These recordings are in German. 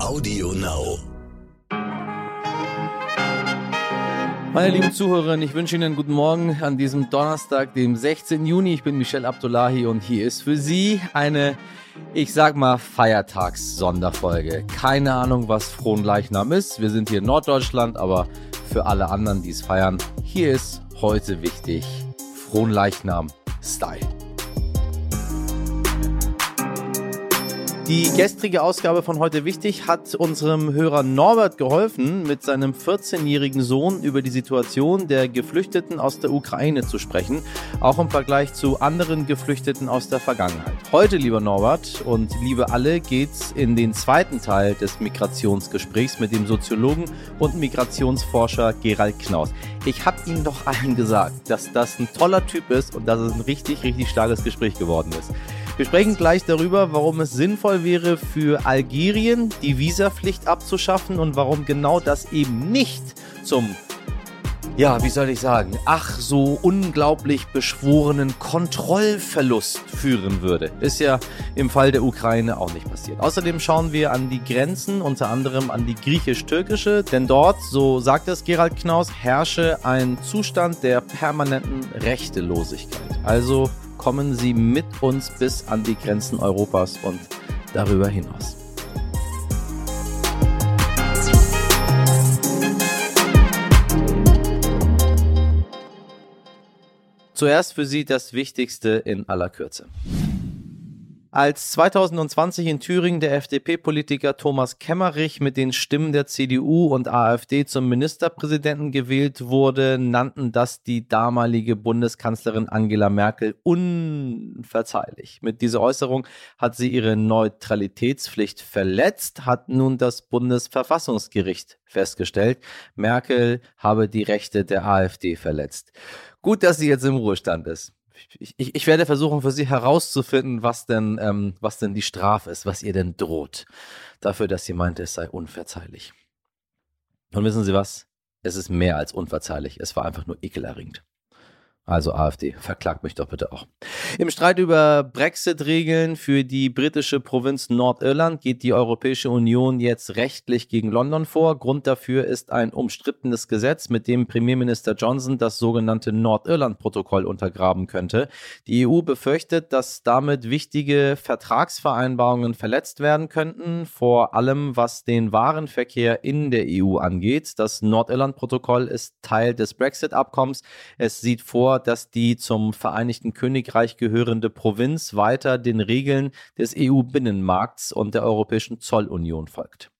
Audio Now. Meine lieben Zuhörerinnen, ich wünsche Ihnen einen guten Morgen an diesem Donnerstag, dem 16. Juni. Ich bin Michel Abdullahi und hier ist für Sie eine, ich sag mal, Feiertags-Sonderfolge. Keine Ahnung, was Fronleichnam ist. Wir sind hier in Norddeutschland, aber für alle anderen, die es feiern, hier ist heute wichtig Fronleichnam-Style. Die gestrige Ausgabe von heute wichtig hat unserem Hörer Norbert geholfen, mit seinem 14-jährigen Sohn über die Situation der Geflüchteten aus der Ukraine zu sprechen, auch im Vergleich zu anderen Geflüchteten aus der Vergangenheit. Heute, lieber Norbert und liebe alle, geht's in den zweiten Teil des Migrationsgesprächs mit dem Soziologen und Migrationsforscher Gerald Knaus. Ich habe Ihnen doch allen gesagt, dass das ein toller Typ ist und dass es ein richtig, richtig starkes Gespräch geworden ist. Wir sprechen gleich darüber, warum es sinnvoll wäre für Algerien die Visapflicht abzuschaffen und warum genau das eben nicht zum ja, wie soll ich sagen, ach so unglaublich beschworenen Kontrollverlust führen würde. Ist ja im Fall der Ukraine auch nicht passiert. Außerdem schauen wir an die Grenzen, unter anderem an die griechisch-türkische, denn dort, so sagt es Gerald Knaus, herrsche ein Zustand der permanenten Rechtelosigkeit. Also kommen Sie mit uns bis an die Grenzen Europas und darüber hinaus. Zuerst für Sie das Wichtigste in aller Kürze. Als 2020 in Thüringen der FDP-Politiker Thomas Kemmerich mit den Stimmen der CDU und AfD zum Ministerpräsidenten gewählt wurde, nannten das die damalige Bundeskanzlerin Angela Merkel unverzeihlich. Mit dieser Äußerung hat sie ihre Neutralitätspflicht verletzt, hat nun das Bundesverfassungsgericht festgestellt. Merkel habe die Rechte der AfD verletzt. Gut, dass sie jetzt im Ruhestand ist ich, ich, ich, werde versuchen, für Sie herauszufinden, was denn, ähm, was denn die Strafe ist, was ihr denn droht. Dafür, dass sie meinte, es sei unverzeihlich. Und wissen Sie was? Es ist mehr als unverzeihlich. Es war einfach nur ekelerregend. Also AfD, verklagt mich doch bitte auch. Im Streit über Brexit-Regeln für die britische Provinz Nordirland geht die Europäische Union jetzt rechtlich gegen London vor. Grund dafür ist ein umstrittenes Gesetz, mit dem Premierminister Johnson das sogenannte Nordirland-Protokoll untergraben könnte. Die EU befürchtet, dass damit wichtige Vertragsvereinbarungen verletzt werden könnten, vor allem was den Warenverkehr in der EU angeht. Das Nordirland-Protokoll ist Teil des Brexit-Abkommens. Es sieht vor, dass die zum Vereinigten Königreich gehörende Provinz weiter den Regeln des EU-Binnenmarkts und der Europäischen Zollunion folgt.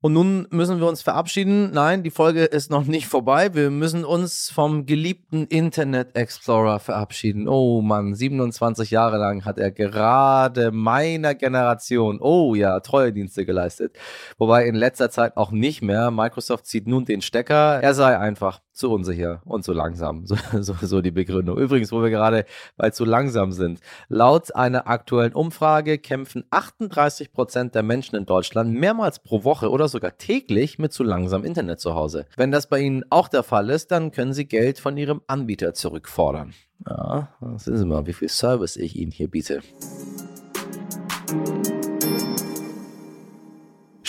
Und nun müssen wir uns verabschieden. Nein, die Folge ist noch nicht vorbei. Wir müssen uns vom geliebten Internet Explorer verabschieden. Oh Mann, 27 Jahre lang hat er gerade meiner Generation, oh ja, treue Dienste geleistet. Wobei in letzter Zeit auch nicht mehr. Microsoft zieht nun den Stecker. Er sei einfach zu unsicher und zu langsam. So, so, so die Begründung. Übrigens, wo wir gerade bei zu langsam sind. Laut einer aktuellen Umfrage kämpfen 38 Prozent der Menschen in Deutschland mehrmals pro Woche oder sogar täglich mit zu langsam Internet zu Hause. Wenn das bei Ihnen auch der Fall ist, dann können Sie Geld von Ihrem Anbieter zurückfordern. Ja, sehen Sie mal, wie viel Service ich Ihnen hier biete.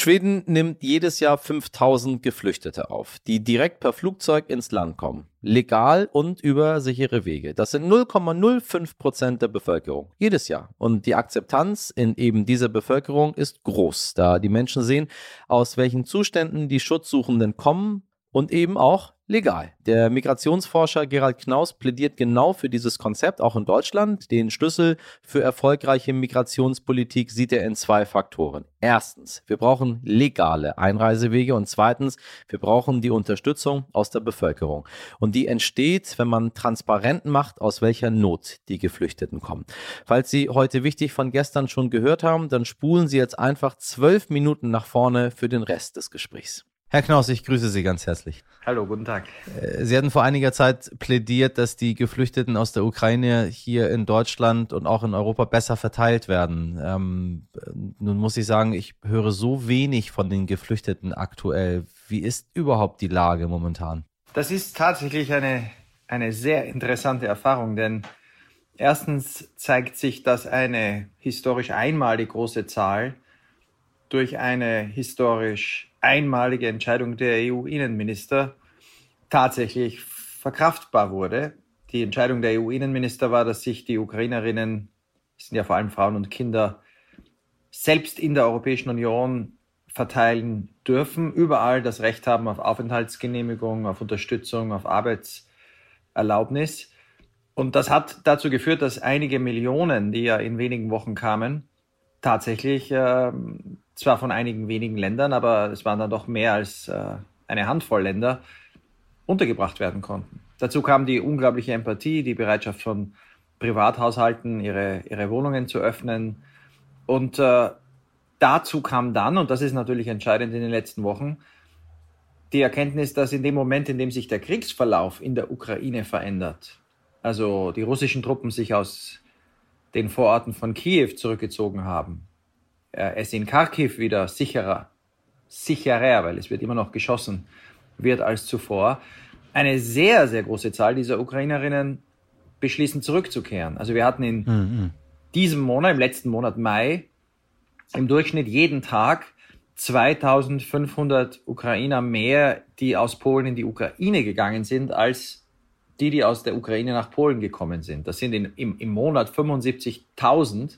Schweden nimmt jedes Jahr 5000 Geflüchtete auf, die direkt per Flugzeug ins Land kommen. Legal und über sichere Wege. Das sind 0,05 Prozent der Bevölkerung. Jedes Jahr. Und die Akzeptanz in eben dieser Bevölkerung ist groß, da die Menschen sehen, aus welchen Zuständen die Schutzsuchenden kommen und eben auch legal. Der Migrationsforscher Gerald Knaus plädiert genau für dieses Konzept, auch in Deutschland. Den Schlüssel für erfolgreiche Migrationspolitik sieht er in zwei Faktoren. Erstens, wir brauchen legale Einreisewege und zweitens, wir brauchen die Unterstützung aus der Bevölkerung. Und die entsteht, wenn man transparent macht, aus welcher Not die Geflüchteten kommen. Falls Sie heute wichtig von gestern schon gehört haben, dann spulen Sie jetzt einfach zwölf Minuten nach vorne für den Rest des Gesprächs. Herr Knaus, ich grüße Sie ganz herzlich. Hallo, guten Tag. Äh, Sie hatten vor einiger Zeit plädiert, dass die Geflüchteten aus der Ukraine hier in Deutschland und auch in Europa besser verteilt werden. Ähm, nun muss ich sagen, ich höre so wenig von den Geflüchteten aktuell. Wie ist überhaupt die Lage momentan? Das ist tatsächlich eine, eine sehr interessante Erfahrung, denn erstens zeigt sich, dass eine historisch einmalig große Zahl durch eine historisch einmalige Entscheidung der EU-Innenminister tatsächlich verkraftbar wurde. Die Entscheidung der EU-Innenminister war, dass sich die Ukrainerinnen, das sind ja vor allem Frauen und Kinder, selbst in der Europäischen Union verteilen dürfen, überall das Recht haben auf Aufenthaltsgenehmigung, auf Unterstützung, auf Arbeitserlaubnis. Und das hat dazu geführt, dass einige Millionen, die ja in wenigen Wochen kamen, tatsächlich äh, zwar von einigen wenigen Ländern, aber es waren dann doch mehr als äh, eine Handvoll Länder, untergebracht werden konnten. Dazu kam die unglaubliche Empathie, die Bereitschaft von Privathaushalten, ihre, ihre Wohnungen zu öffnen. Und äh, dazu kam dann, und das ist natürlich entscheidend in den letzten Wochen, die Erkenntnis, dass in dem Moment, in dem sich der Kriegsverlauf in der Ukraine verändert, also die russischen Truppen sich aus den Vororten von Kiew zurückgezogen haben, es in Kharkiv wieder sicherer, sicherer, weil es wird immer noch geschossen, wird als zuvor, eine sehr, sehr große Zahl dieser Ukrainerinnen beschließen zurückzukehren. Also wir hatten in mhm. diesem Monat, im letzten Monat Mai, im Durchschnitt jeden Tag 2500 Ukrainer mehr, die aus Polen in die Ukraine gegangen sind, als die, die aus der Ukraine nach Polen gekommen sind. Das sind in, im, im Monat 75.000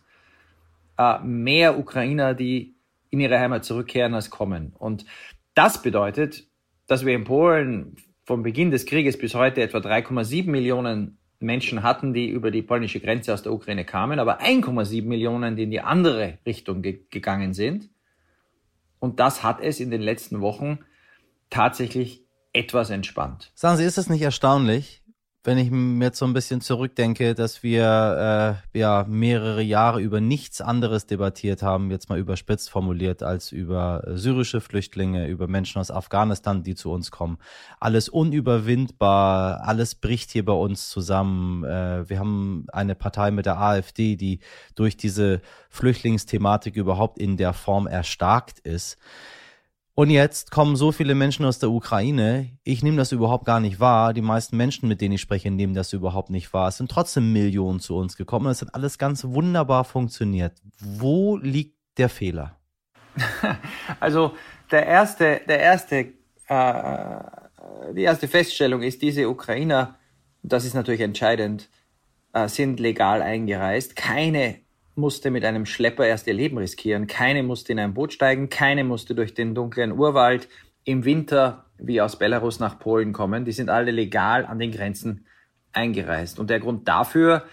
äh, mehr Ukrainer, die in ihre Heimat zurückkehren, als kommen. Und das bedeutet, dass wir in Polen vom Beginn des Krieges bis heute etwa 3,7 Millionen Menschen hatten, die über die polnische Grenze aus der Ukraine kamen, aber 1,7 Millionen, die in die andere Richtung ge gegangen sind. Und das hat es in den letzten Wochen tatsächlich etwas entspannt. Sagen Sie, ist es nicht erstaunlich, wenn ich mir jetzt so ein bisschen zurückdenke, dass wir äh, ja mehrere Jahre über nichts anderes debattiert haben, jetzt mal überspitzt formuliert, als über syrische Flüchtlinge, über Menschen aus Afghanistan, die zu uns kommen. Alles unüberwindbar, alles bricht hier bei uns zusammen. Äh, wir haben eine Partei mit der AfD, die durch diese Flüchtlingsthematik überhaupt in der Form erstarkt ist. Und jetzt kommen so viele Menschen aus der Ukraine. Ich nehme das überhaupt gar nicht wahr. Die meisten Menschen, mit denen ich spreche, nehmen das überhaupt nicht wahr. Es sind trotzdem Millionen zu uns gekommen. Es hat alles ganz wunderbar funktioniert. Wo liegt der Fehler? Also der erste, der erste, äh, die erste Feststellung ist, diese Ukrainer, das ist natürlich entscheidend, äh, sind legal eingereist. Keine musste mit einem Schlepper erst ihr Leben riskieren. Keine musste in ein Boot steigen, keine musste durch den dunklen Urwald im Winter wie aus Belarus nach Polen kommen. Die sind alle legal an den Grenzen eingereist. Und der Grund dafür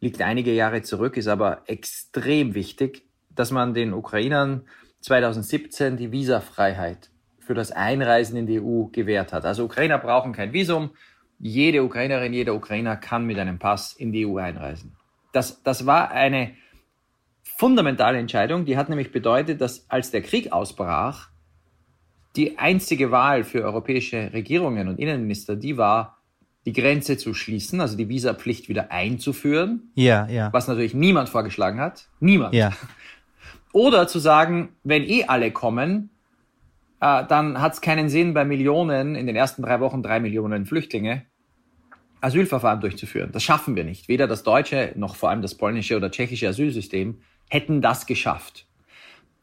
liegt einige Jahre zurück, ist aber extrem wichtig, dass man den Ukrainern 2017 die Visafreiheit für das Einreisen in die EU gewährt hat. Also Ukrainer brauchen kein Visum. Jede Ukrainerin, jeder Ukrainer kann mit einem Pass in die EU einreisen. Das, das war eine fundamentale Entscheidung, die hat nämlich bedeutet, dass als der Krieg ausbrach, die einzige Wahl für europäische Regierungen und Innenminister, die war, die Grenze zu schließen, also die Visapflicht wieder einzuführen. Ja, ja. Was natürlich niemand vorgeschlagen hat. Niemand. Ja. Oder zu sagen, wenn eh alle kommen, äh, dann hat es keinen Sinn, bei Millionen, in den ersten drei Wochen drei Millionen Flüchtlinge, Asylverfahren durchzuführen. Das schaffen wir nicht. Weder das deutsche noch vor allem das polnische oder tschechische Asylsystem hätten das geschafft.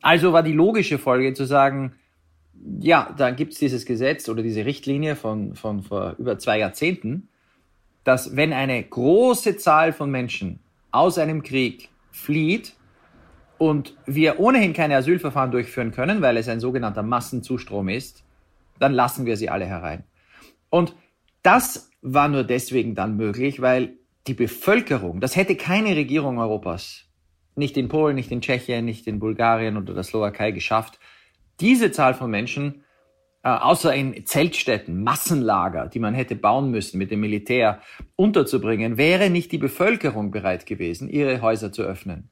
Also war die logische Folge zu sagen, ja, da gibt's dieses Gesetz oder diese Richtlinie von, von vor über zwei Jahrzehnten, dass wenn eine große Zahl von Menschen aus einem Krieg flieht und wir ohnehin keine Asylverfahren durchführen können, weil es ein sogenannter Massenzustrom ist, dann lassen wir sie alle herein. Und das war nur deswegen dann möglich, weil die Bevölkerung, das hätte keine Regierung Europas, nicht in Polen, nicht in Tschechien, nicht in Bulgarien oder der Slowakei geschafft, diese Zahl von Menschen, äh, außer in Zeltstätten, Massenlager, die man hätte bauen müssen mit dem Militär, unterzubringen, wäre nicht die Bevölkerung bereit gewesen, ihre Häuser zu öffnen.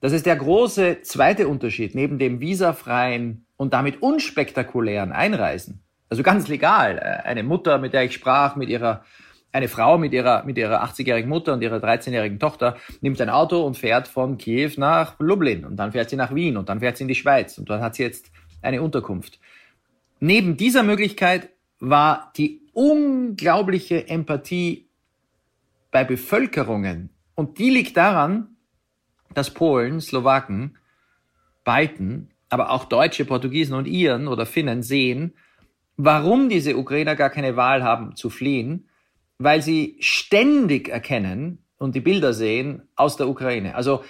Das ist der große zweite Unterschied neben dem visafreien und damit unspektakulären Einreisen also ganz legal. Äh, eine Mutter, mit der ich sprach, mit ihrer, eine Frau mit ihrer, mit ihrer 80-jährigen Mutter und ihrer 13-jährigen Tochter, nimmt ein Auto und fährt von Kiew nach Lublin und dann fährt sie nach Wien und dann fährt sie in die Schweiz und dort hat sie jetzt eine Unterkunft. Neben dieser Möglichkeit war die unglaubliche Empathie bei Bevölkerungen und die liegt daran, dass Polen, Slowaken, Balten aber auch Deutsche, Portugiesen und Iren oder Finnen sehen, warum diese Ukrainer gar keine Wahl haben zu fliehen, weil sie ständig erkennen und die Bilder sehen aus der Ukraine. Also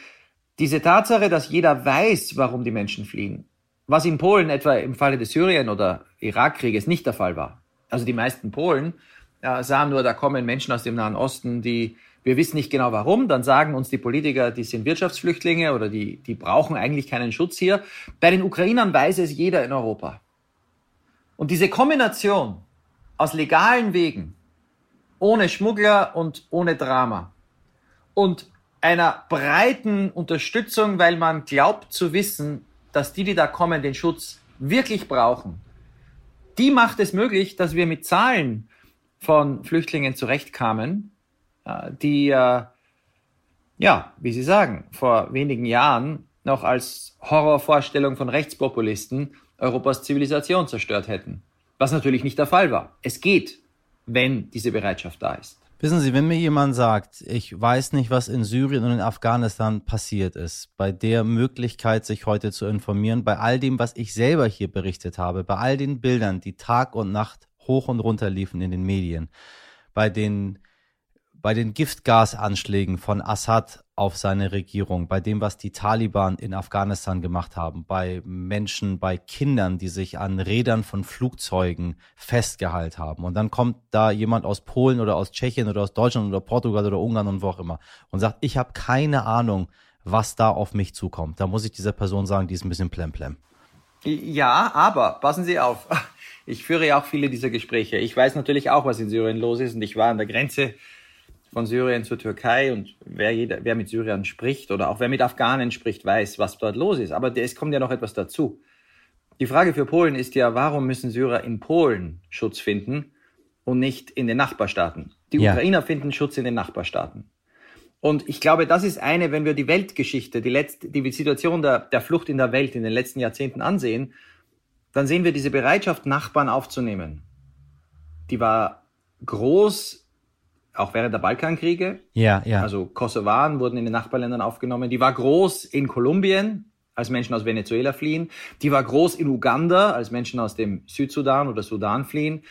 diese Tatsache, dass jeder weiß, warum die Menschen fliehen, was in Polen etwa im Falle des Syrien- oder Irakkrieges nicht der Fall war. Also die meisten Polen ja, sahen nur, da kommen Menschen aus dem Nahen Osten, die wir wissen nicht genau warum, dann sagen uns die Politiker, die sind Wirtschaftsflüchtlinge oder die, die brauchen eigentlich keinen Schutz hier. Bei den Ukrainern weiß es jeder in Europa. Und diese Kombination aus legalen Wegen, ohne Schmuggler und ohne Drama und einer breiten Unterstützung, weil man glaubt zu wissen, dass die, die da kommen, den Schutz wirklich brauchen, die macht es möglich, dass wir mit Zahlen von Flüchtlingen zurechtkamen, äh, die, äh, ja, wie Sie sagen, vor wenigen Jahren noch als Horrorvorstellung von Rechtspopulisten Europas Zivilisation zerstört hätten. Was natürlich nicht der Fall war. Es geht, wenn diese Bereitschaft da ist. Wissen Sie, wenn mir jemand sagt, ich weiß nicht, was in Syrien und in Afghanistan passiert ist, bei der Möglichkeit, sich heute zu informieren, bei all dem, was ich selber hier berichtet habe, bei all den Bildern, die Tag und Nacht hoch und runter liefen in den Medien, bei den, bei den Giftgasanschlägen von Assad auf seine Regierung, bei dem, was die Taliban in Afghanistan gemacht haben, bei Menschen, bei Kindern, die sich an Rädern von Flugzeugen festgehalten haben. Und dann kommt da jemand aus Polen oder aus Tschechien oder aus Deutschland oder Portugal oder Ungarn und wo auch immer und sagt, ich habe keine Ahnung, was da auf mich zukommt. Da muss ich dieser Person sagen, die ist ein bisschen plemplem. Ja, aber passen Sie auf. Ich führe ja auch viele dieser Gespräche. Ich weiß natürlich auch, was in Syrien los ist und ich war an der Grenze von Syrien zur Türkei und wer, jeder, wer mit Syrern spricht oder auch wer mit Afghanen spricht, weiß, was dort los ist. Aber es kommt ja noch etwas dazu. Die Frage für Polen ist ja, warum müssen Syrer in Polen Schutz finden und nicht in den Nachbarstaaten? Die ja. Ukrainer finden Schutz in den Nachbarstaaten. Und ich glaube, das ist eine, wenn wir die Weltgeschichte, die, letzte, die Situation der, der Flucht in der Welt in den letzten Jahrzehnten ansehen, dann sehen wir diese Bereitschaft, Nachbarn aufzunehmen. Die war groß auch während der Balkankriege. Ja, ja. Also Kosovaren wurden in den Nachbarländern aufgenommen. Die war groß in Kolumbien, als Menschen aus Venezuela fliehen. Die war groß in Uganda, als Menschen aus dem Südsudan oder Sudan fliehen.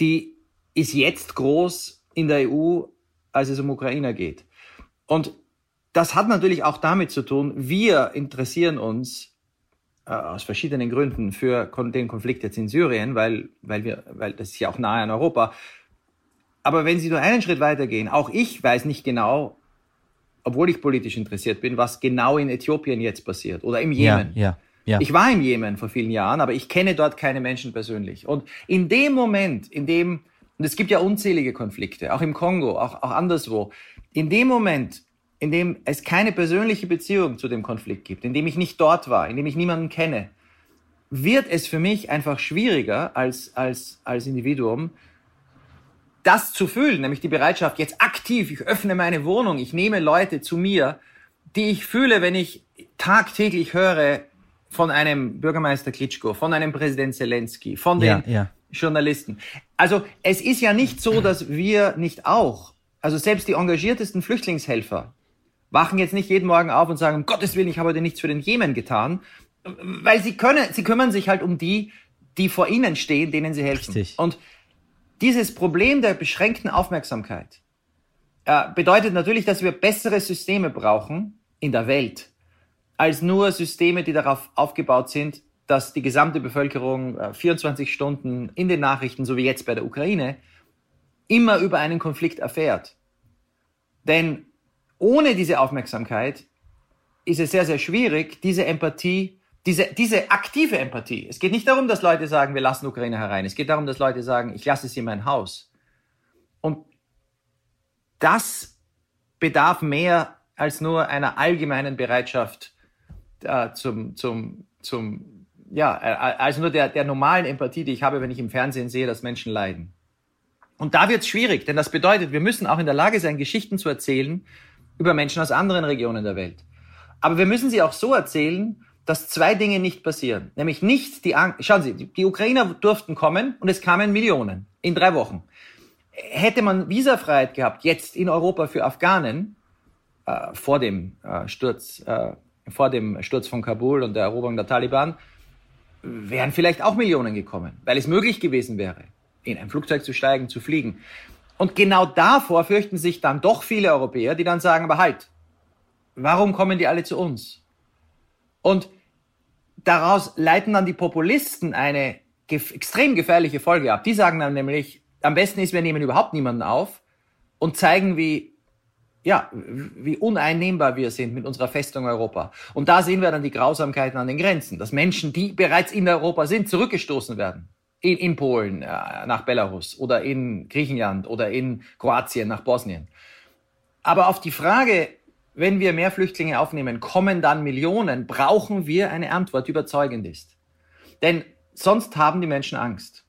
Die ist jetzt groß in der EU, als es um Ukrainer geht. Und das hat natürlich auch damit zu tun, wir interessieren uns äh, aus verschiedenen Gründen für den Konflikt jetzt in Syrien, weil, weil wir, weil das ist ja auch nahe an Europa. Aber wenn Sie nur einen Schritt weitergehen, auch ich weiß nicht genau, obwohl ich politisch interessiert bin, was genau in Äthiopien jetzt passiert oder im Jemen. Ja, ja, ja. Ich war im Jemen vor vielen Jahren, aber ich kenne dort keine Menschen persönlich. Und in dem Moment, in dem, und es gibt ja unzählige Konflikte, auch im Kongo, auch, auch anderswo, in dem Moment, in dem es keine persönliche Beziehung zu dem Konflikt gibt, in dem ich nicht dort war, in dem ich niemanden kenne, wird es für mich einfach schwieriger als, als, als Individuum, das zu fühlen, nämlich die Bereitschaft, jetzt aktiv, ich öffne meine Wohnung, ich nehme Leute zu mir, die ich fühle, wenn ich tagtäglich höre von einem Bürgermeister Klitschko, von einem Präsident Zelensky, von den ja, ja. Journalisten. Also es ist ja nicht so, dass wir nicht auch, also selbst die engagiertesten Flüchtlingshelfer wachen jetzt nicht jeden Morgen auf und sagen, um Gottes Willen, ich habe heute nichts für den Jemen getan, weil sie können, sie kümmern sich halt um die, die vor ihnen stehen, denen sie helfen. Richtig. Und dieses Problem der beschränkten Aufmerksamkeit äh, bedeutet natürlich, dass wir bessere Systeme brauchen in der Welt, als nur Systeme, die darauf aufgebaut sind, dass die gesamte Bevölkerung äh, 24 Stunden in den Nachrichten, so wie jetzt bei der Ukraine, immer über einen Konflikt erfährt. Denn ohne diese Aufmerksamkeit ist es sehr, sehr schwierig, diese Empathie diese, diese aktive Empathie. Es geht nicht darum, dass Leute sagen, wir lassen Ukraine herein. Es geht darum, dass Leute sagen, ich lasse sie in mein Haus. Und das bedarf mehr als nur einer allgemeinen Bereitschaft äh, zum, zum, zum, ja, äh, als nur der, der normalen Empathie, die ich habe, wenn ich im Fernsehen sehe, dass Menschen leiden. Und da wird es schwierig, denn das bedeutet, wir müssen auch in der Lage sein, Geschichten zu erzählen über Menschen aus anderen Regionen der Welt. Aber wir müssen sie auch so erzählen, dass zwei Dinge nicht passieren. Nämlich nicht die Angst. Schauen Sie, die Ukrainer durften kommen und es kamen Millionen in drei Wochen. Hätte man Visafreiheit gehabt, jetzt in Europa für Afghanen, äh, vor dem äh, Sturz äh, vor dem Sturz von Kabul und der Eroberung der Taliban, wären vielleicht auch Millionen gekommen, weil es möglich gewesen wäre, in ein Flugzeug zu steigen, zu fliegen. Und genau davor fürchten sich dann doch viele Europäer, die dann sagen, aber halt, warum kommen die alle zu uns? Und daraus leiten dann die Populisten eine gef extrem gefährliche Folge ab. Die sagen dann nämlich, am besten ist, wir nehmen überhaupt niemanden auf und zeigen, wie ja, wie uneinnehmbar wir sind mit unserer Festung Europa. Und da sehen wir dann die Grausamkeiten an den Grenzen, dass Menschen, die bereits in Europa sind, zurückgestoßen werden. In, in Polen äh, nach Belarus oder in Griechenland oder in Kroatien nach Bosnien. Aber auf die Frage, wenn wir mehr Flüchtlinge aufnehmen, kommen dann Millionen, brauchen wir eine Antwort, die überzeugend ist. Denn sonst haben die Menschen Angst.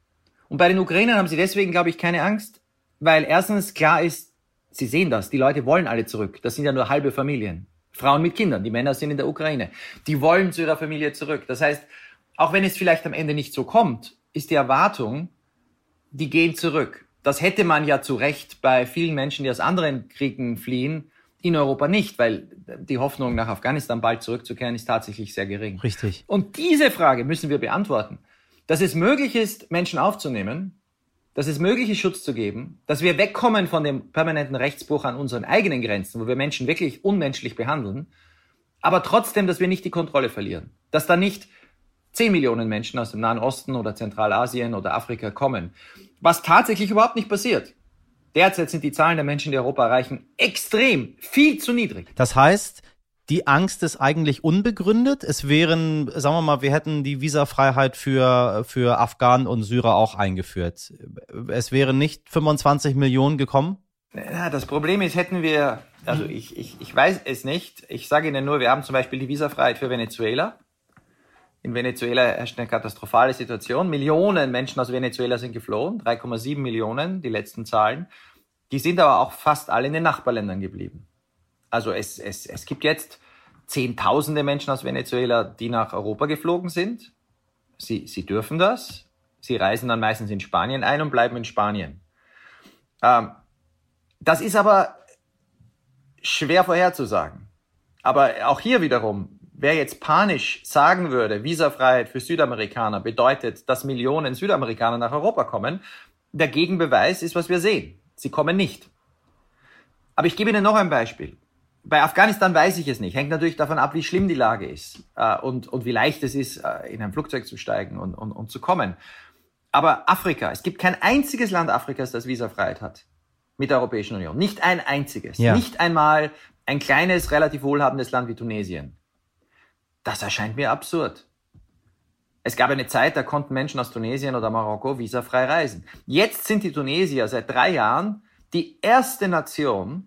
Und bei den Ukrainern haben sie deswegen, glaube ich, keine Angst, weil erstens klar ist, Sie sehen das, die Leute wollen alle zurück. Das sind ja nur halbe Familien. Frauen mit Kindern, die Männer sind in der Ukraine. Die wollen zu ihrer Familie zurück. Das heißt, auch wenn es vielleicht am Ende nicht so kommt, ist die Erwartung, die gehen zurück. Das hätte man ja zu Recht bei vielen Menschen, die aus anderen Kriegen fliehen, in Europa nicht, weil die Hoffnung, nach Afghanistan bald zurückzukehren, ist tatsächlich sehr gering. Richtig. Und diese Frage müssen wir beantworten. Dass es möglich ist, Menschen aufzunehmen, dass es möglich ist, Schutz zu geben, dass wir wegkommen von dem permanenten Rechtsbruch an unseren eigenen Grenzen, wo wir Menschen wirklich unmenschlich behandeln, aber trotzdem, dass wir nicht die Kontrolle verlieren. Dass da nicht 10 Millionen Menschen aus dem Nahen Osten oder Zentralasien oder Afrika kommen. Was tatsächlich überhaupt nicht passiert. Derzeit sind die Zahlen der Menschen, die Europa erreichen, extrem, viel zu niedrig. Das heißt, die Angst ist eigentlich unbegründet. Es wären, sagen wir mal, wir hätten die Visafreiheit für, für Afghanen und Syrer auch eingeführt. Es wären nicht 25 Millionen gekommen? Ja, das Problem ist, hätten wir, also ich, ich, ich weiß es nicht. Ich sage Ihnen nur, wir haben zum Beispiel die Visafreiheit für Venezuela. In Venezuela herrscht eine katastrophale Situation. Millionen Menschen aus Venezuela sind geflohen, 3,7 Millionen, die letzten Zahlen. Die sind aber auch fast alle in den Nachbarländern geblieben. Also es, es, es gibt jetzt Zehntausende Menschen aus Venezuela, die nach Europa geflogen sind. Sie, sie dürfen das. Sie reisen dann meistens in Spanien ein und bleiben in Spanien. Ähm, das ist aber schwer vorherzusagen. Aber auch hier wiederum, wer jetzt panisch sagen würde, Visafreiheit für Südamerikaner bedeutet, dass Millionen Südamerikaner nach Europa kommen, der Gegenbeweis ist, was wir sehen. Sie kommen nicht. Aber ich gebe Ihnen noch ein Beispiel bei Afghanistan weiß ich es nicht. Hängt natürlich davon ab, wie schlimm die Lage ist äh, und, und wie leicht es ist, äh, in ein Flugzeug zu steigen und, und, und zu kommen. Aber Afrika, es gibt kein einziges Land Afrikas, das Visafreiheit hat mit der Europäischen Union. Nicht ein einziges. Ja. Nicht einmal ein kleines, relativ wohlhabendes Land wie Tunesien. Das erscheint mir absurd. Es gab eine Zeit, da konnten Menschen aus Tunesien oder Marokko visafrei reisen. Jetzt sind die Tunesier seit drei Jahren die erste Nation,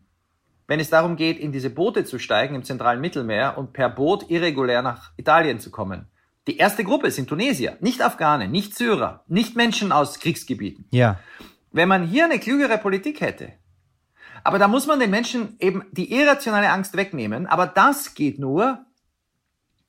wenn es darum geht, in diese Boote zu steigen im zentralen Mittelmeer und per Boot irregulär nach Italien zu kommen. Die erste Gruppe sind Tunesier, nicht Afghanen, nicht Syrer, nicht Menschen aus Kriegsgebieten. Ja. Wenn man hier eine klügere Politik hätte, aber da muss man den Menschen eben die irrationale Angst wegnehmen, aber das geht nur,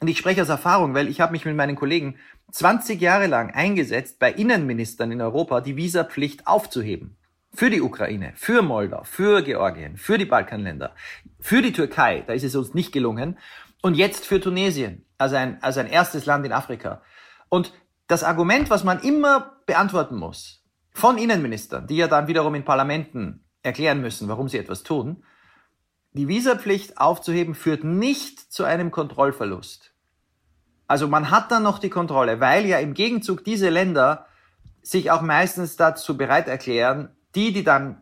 und ich spreche aus Erfahrung, weil ich habe mich mit meinen Kollegen 20 Jahre lang eingesetzt, bei Innenministern in Europa die Visapflicht aufzuheben. Für die Ukraine, für Moldau, für Georgien, für die Balkanländer, für die Türkei, da ist es uns nicht gelungen. Und jetzt für Tunesien, also ein, also ein erstes Land in Afrika. Und das Argument, was man immer beantworten muss, von Innenministern, die ja dann wiederum in Parlamenten erklären müssen, warum sie etwas tun, die Visapflicht aufzuheben führt nicht zu einem Kontrollverlust. Also man hat dann noch die Kontrolle, weil ja im Gegenzug diese Länder sich auch meistens dazu bereit erklären, die, die dann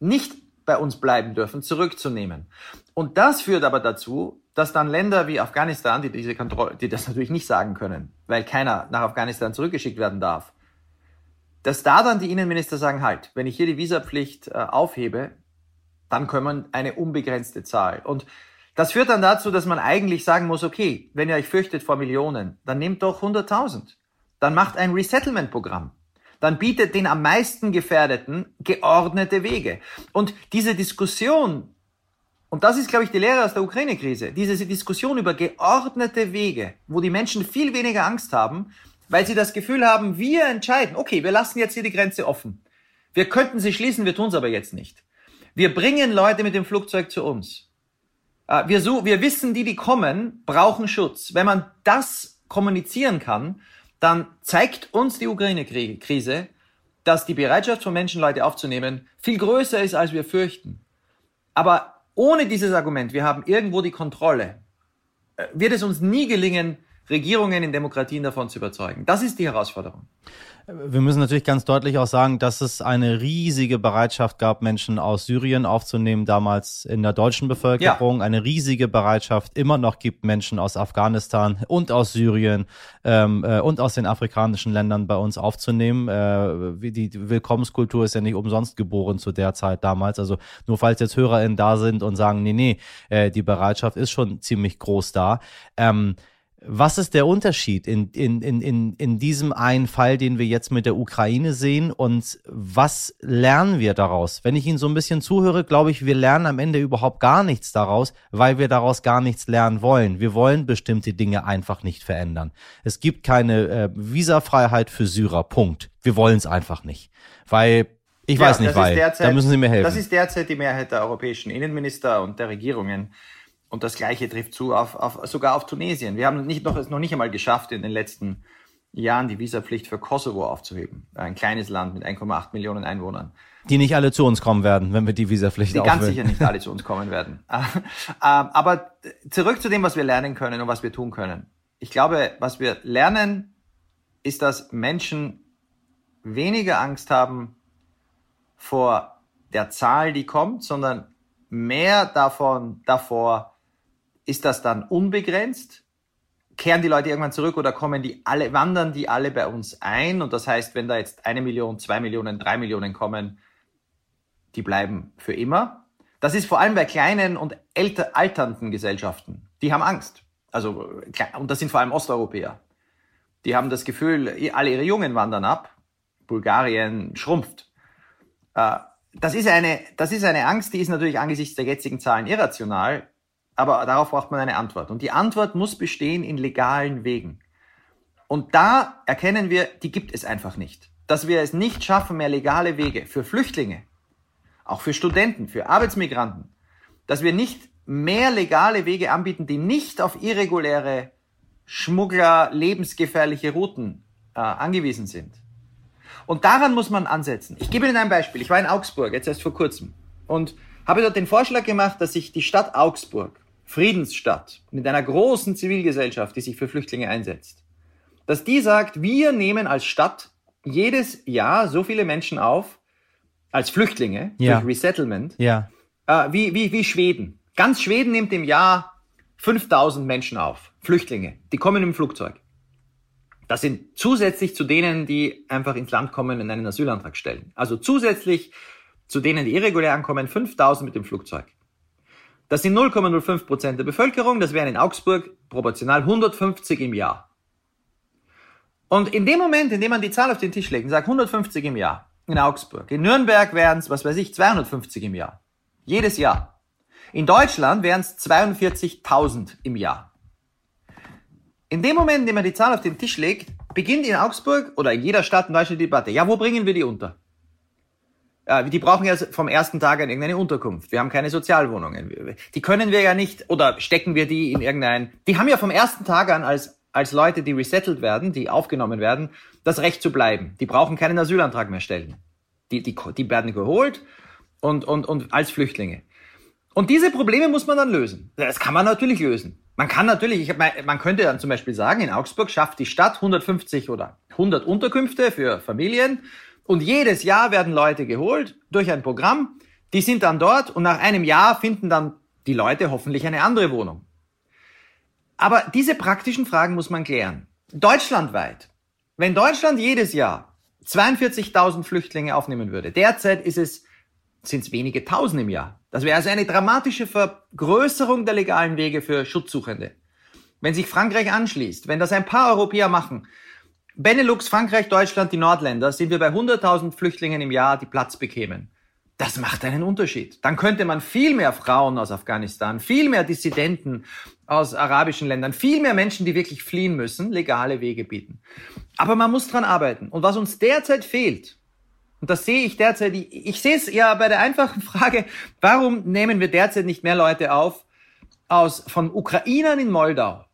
nicht bei uns bleiben dürfen, zurückzunehmen. Und das führt aber dazu, dass dann Länder wie Afghanistan, die diese Kontrolle, die das natürlich nicht sagen können, weil keiner nach Afghanistan zurückgeschickt werden darf, dass da dann die Innenminister sagen, halt, wenn ich hier die Visapflicht äh, aufhebe, dann kommen eine unbegrenzte Zahl. Und das führt dann dazu, dass man eigentlich sagen muss, okay, wenn ihr euch fürchtet vor Millionen, dann nehmt doch 100.000. Dann macht ein Resettlement-Programm dann bietet den am meisten Gefährdeten geordnete Wege. Und diese Diskussion, und das ist, glaube ich, die Lehre aus der Ukraine-Krise, diese Diskussion über geordnete Wege, wo die Menschen viel weniger Angst haben, weil sie das Gefühl haben, wir entscheiden, okay, wir lassen jetzt hier die Grenze offen. Wir könnten sie schließen, wir tun es aber jetzt nicht. Wir bringen Leute mit dem Flugzeug zu uns. Äh, wir, so, wir wissen, die, die kommen, brauchen Schutz. Wenn man das kommunizieren kann, dann zeigt uns die Ukraine-Krise, dass die Bereitschaft von Menschen, Leute aufzunehmen, viel größer ist, als wir fürchten. Aber ohne dieses Argument, wir haben irgendwo die Kontrolle, äh, wird es uns nie gelingen, Regierungen in Demokratien davon zu überzeugen. Das ist die Herausforderung. Wir müssen natürlich ganz deutlich auch sagen, dass es eine riesige Bereitschaft gab, Menschen aus Syrien aufzunehmen, damals in der deutschen Bevölkerung. Ja. Eine riesige Bereitschaft immer noch gibt, Menschen aus Afghanistan und aus Syrien ähm, äh, und aus den afrikanischen Ländern bei uns aufzunehmen. Äh, die Willkommenskultur ist ja nicht umsonst geboren zu der Zeit damals. Also nur falls jetzt HörerInnen da sind und sagen, nee, nee, äh, die Bereitschaft ist schon ziemlich groß da. Ähm, was ist der Unterschied in, in, in, in, in diesem einen Fall, den wir jetzt mit der Ukraine sehen und was lernen wir daraus? Wenn ich Ihnen so ein bisschen zuhöre, glaube ich, wir lernen am Ende überhaupt gar nichts daraus, weil wir daraus gar nichts lernen wollen. Wir wollen bestimmte Dinge einfach nicht verändern. Es gibt keine äh, Visafreiheit für Syrer, Punkt. Wir wollen es einfach nicht, weil ich ja, weiß nicht, weil, derzeit, da müssen Sie mir helfen. Das ist derzeit die Mehrheit der europäischen Innenminister und der Regierungen. Und das Gleiche trifft zu auf, auf, sogar auf Tunesien. Wir haben nicht noch, es noch nicht einmal geschafft, in den letzten Jahren die Visapflicht für Kosovo aufzuheben. Ein kleines Land mit 1,8 Millionen Einwohnern. Die nicht alle zu uns kommen werden, wenn wir die Visapflicht aufheben. Die ganz sicher nicht alle zu uns kommen werden. Ähm, aber zurück zu dem, was wir lernen können und was wir tun können. Ich glaube, was wir lernen, ist, dass Menschen weniger Angst haben vor der Zahl, die kommt, sondern mehr davon, davor, ist das dann unbegrenzt? Kehren die Leute irgendwann zurück oder kommen die alle, wandern die alle bei uns ein? Und das heißt, wenn da jetzt eine Million, zwei Millionen, drei Millionen kommen, die bleiben für immer. Das ist vor allem bei kleinen und älter, alternden Gesellschaften. Die haben Angst. Also, und das sind vor allem Osteuropäer. Die haben das Gefühl, alle ihre Jungen wandern ab. Bulgarien schrumpft. Äh, das ist eine, das ist eine Angst, die ist natürlich angesichts der jetzigen Zahlen irrational. Aber darauf braucht man eine Antwort. Und die Antwort muss bestehen in legalen Wegen. Und da erkennen wir, die gibt es einfach nicht. Dass wir es nicht schaffen, mehr legale Wege für Flüchtlinge, auch für Studenten, für Arbeitsmigranten, dass wir nicht mehr legale Wege anbieten, die nicht auf irreguläre Schmuggler, lebensgefährliche Routen äh, angewiesen sind. Und daran muss man ansetzen. Ich gebe Ihnen ein Beispiel. Ich war in Augsburg, jetzt erst vor kurzem, und habe dort den Vorschlag gemacht, dass sich die Stadt Augsburg Friedensstadt mit einer großen Zivilgesellschaft, die sich für Flüchtlinge einsetzt, dass die sagt, wir nehmen als Stadt jedes Jahr so viele Menschen auf, als Flüchtlinge, ja. durch Resettlement, ja. äh, wie, wie, wie Schweden. Ganz Schweden nimmt im Jahr 5000 Menschen auf, Flüchtlinge, die kommen im Flugzeug. Das sind zusätzlich zu denen, die einfach ins Land kommen und einen Asylantrag stellen. Also zusätzlich zu denen, die irregulär ankommen, 5000 mit dem Flugzeug. Das sind 0,05 Prozent der Bevölkerung, das wären in Augsburg proportional 150 im Jahr. Und in dem Moment, in dem man die Zahl auf den Tisch legt und sagt 150 im Jahr in Augsburg, in Nürnberg wären es, was weiß ich, 250 im Jahr. Jedes Jahr. In Deutschland wären es 42.000 im Jahr. In dem Moment, in dem man die Zahl auf den Tisch legt, beginnt in Augsburg oder in jeder Stadt in Deutschland die Debatte. Ja, wo bringen wir die unter? Äh, die brauchen ja vom ersten Tag an irgendeine Unterkunft. Wir haben keine Sozialwohnungen. Die können wir ja nicht, oder stecken wir die in irgendein, die haben ja vom ersten Tag an als, als Leute, die resettled werden, die aufgenommen werden, das Recht zu bleiben. Die brauchen keinen Asylantrag mehr stellen. Die, die, die werden geholt und, und, und als Flüchtlinge. Und diese Probleme muss man dann lösen. Das kann man natürlich lösen. Man kann natürlich, ich man könnte dann zum Beispiel sagen, in Augsburg schafft die Stadt 150 oder 100 Unterkünfte für Familien und jedes Jahr werden Leute geholt durch ein Programm, die sind dann dort und nach einem Jahr finden dann die Leute hoffentlich eine andere Wohnung. Aber diese praktischen Fragen muss man klären. Deutschlandweit. Wenn Deutschland jedes Jahr 42.000 Flüchtlinge aufnehmen würde, derzeit ist es, sind es wenige Tausend im Jahr. Das wäre also eine dramatische Vergrößerung der legalen Wege für Schutzsuchende. Wenn sich Frankreich anschließt, wenn das ein paar Europäer machen, Benelux, Frankreich, Deutschland, die Nordländer, sind wir bei 100.000 Flüchtlingen im Jahr, die Platz bekämen. Das macht einen Unterschied. Dann könnte man viel mehr Frauen aus Afghanistan, viel mehr Dissidenten aus arabischen Ländern, viel mehr Menschen, die wirklich fliehen müssen, legale Wege bieten. Aber man muss dran arbeiten. Und was uns derzeit fehlt, und das sehe ich derzeit, ich, sehe es ja bei der einfachen Frage, warum nehmen wir derzeit nicht mehr Leute auf, aus, von Ukrainern in Moldau,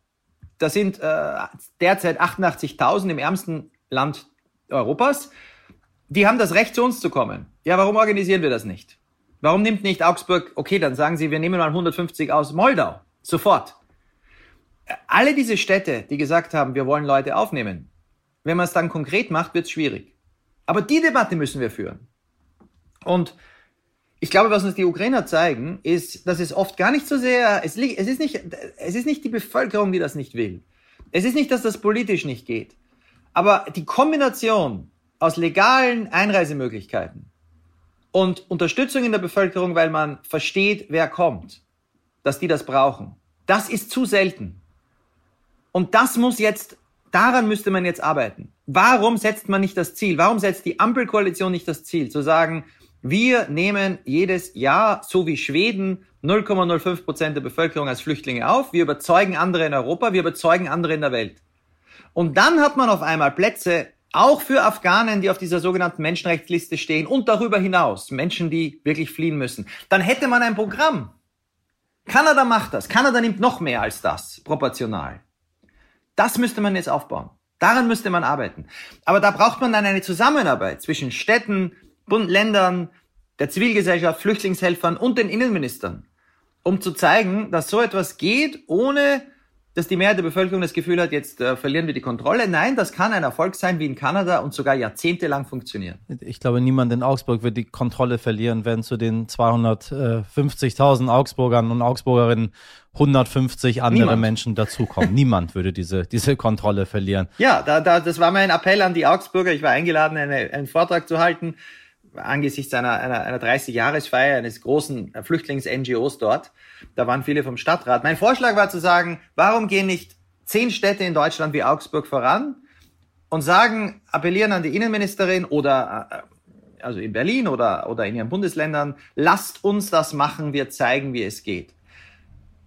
das sind äh, derzeit 88.000 im ärmsten Land Europas, die haben das Recht, zu uns zu kommen. Ja, warum organisieren wir das nicht? Warum nimmt nicht Augsburg, okay, dann sagen Sie, wir nehmen mal 150 aus Moldau. Sofort. Alle diese Städte, die gesagt haben, wir wollen Leute aufnehmen, wenn man es dann konkret macht, wird es schwierig. Aber die Debatte müssen wir führen. Und ich glaube, was uns die Ukrainer zeigen, ist, dass es oft gar nicht so sehr, es, es, ist nicht, es ist nicht die Bevölkerung, die das nicht will. Es ist nicht, dass das politisch nicht geht. Aber die Kombination aus legalen Einreisemöglichkeiten und Unterstützung in der Bevölkerung, weil man versteht, wer kommt, dass die das brauchen, das ist zu selten. Und das muss jetzt, daran müsste man jetzt arbeiten. Warum setzt man nicht das Ziel? Warum setzt die Ampelkoalition nicht das Ziel, zu sagen, wir nehmen jedes Jahr, so wie Schweden, 0,05 Prozent der Bevölkerung als Flüchtlinge auf. Wir überzeugen andere in Europa, wir überzeugen andere in der Welt. Und dann hat man auf einmal Plätze, auch für Afghanen, die auf dieser sogenannten Menschenrechtsliste stehen und darüber hinaus, Menschen, die wirklich fliehen müssen. Dann hätte man ein Programm. Kanada macht das. Kanada nimmt noch mehr als das, proportional. Das müsste man jetzt aufbauen. Daran müsste man arbeiten. Aber da braucht man dann eine Zusammenarbeit zwischen Städten, Bund, Ländern, der Zivilgesellschaft, Flüchtlingshelfern und den Innenministern, um zu zeigen, dass so etwas geht, ohne dass die Mehrheit der Bevölkerung das Gefühl hat, jetzt äh, verlieren wir die Kontrolle. Nein, das kann ein Erfolg sein wie in Kanada und sogar jahrzehntelang funktionieren. Ich glaube, niemand in Augsburg wird die Kontrolle verlieren, wenn zu den 250.000 Augsburgern und Augsburgerinnen 150 andere niemand. Menschen dazukommen. niemand würde diese, diese Kontrolle verlieren. Ja, da, da, das war mein Appell an die Augsburger. Ich war eingeladen, eine, einen Vortrag zu halten angesichts einer, einer, einer 30-Jahresfeier eines großen Flüchtlings-NGOs dort. Da waren viele vom Stadtrat. Mein Vorschlag war zu sagen, warum gehen nicht zehn Städte in Deutschland wie Augsburg voran und sagen, appellieren an die Innenministerin oder äh, also in Berlin oder, oder in ihren Bundesländern, lasst uns das machen, wir zeigen, wie es geht.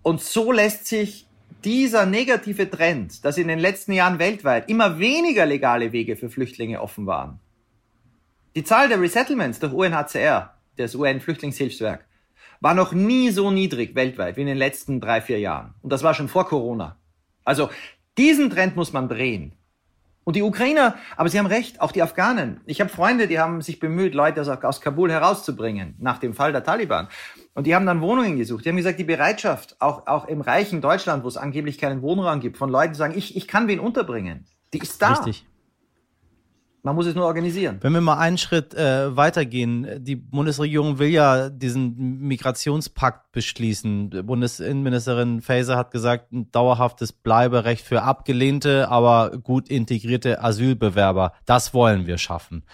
Und so lässt sich dieser negative Trend, dass in den letzten Jahren weltweit immer weniger legale Wege für Flüchtlinge offen waren, die Zahl der Resettlements durch UNHCR, das UN-Flüchtlingshilfswerk, war noch nie so niedrig weltweit wie in den letzten drei, vier Jahren. Und das war schon vor Corona. Also diesen Trend muss man drehen. Und die Ukrainer, aber sie haben recht, auch die Afghanen. Ich habe Freunde, die haben sich bemüht, Leute aus, Kabul herauszubringen, nach dem Fall der Taliban. Und die haben dann Wohnungen gesucht. Die haben gesagt, die Bereitschaft, auch, auch im reichen Deutschland, wo es angeblich keinen Wohnraum gibt, von Leuten zu sagen, ich, ich kann wen unterbringen, die ist da. Richtig. Man muss es nur organisieren. Wenn wir mal einen Schritt äh, weitergehen, die Bundesregierung will ja diesen Migrationspakt beschließen. Bundesinnenministerin Faeser hat gesagt, ein dauerhaftes Bleiberecht für abgelehnte, aber gut integrierte Asylbewerber. Das wollen wir schaffen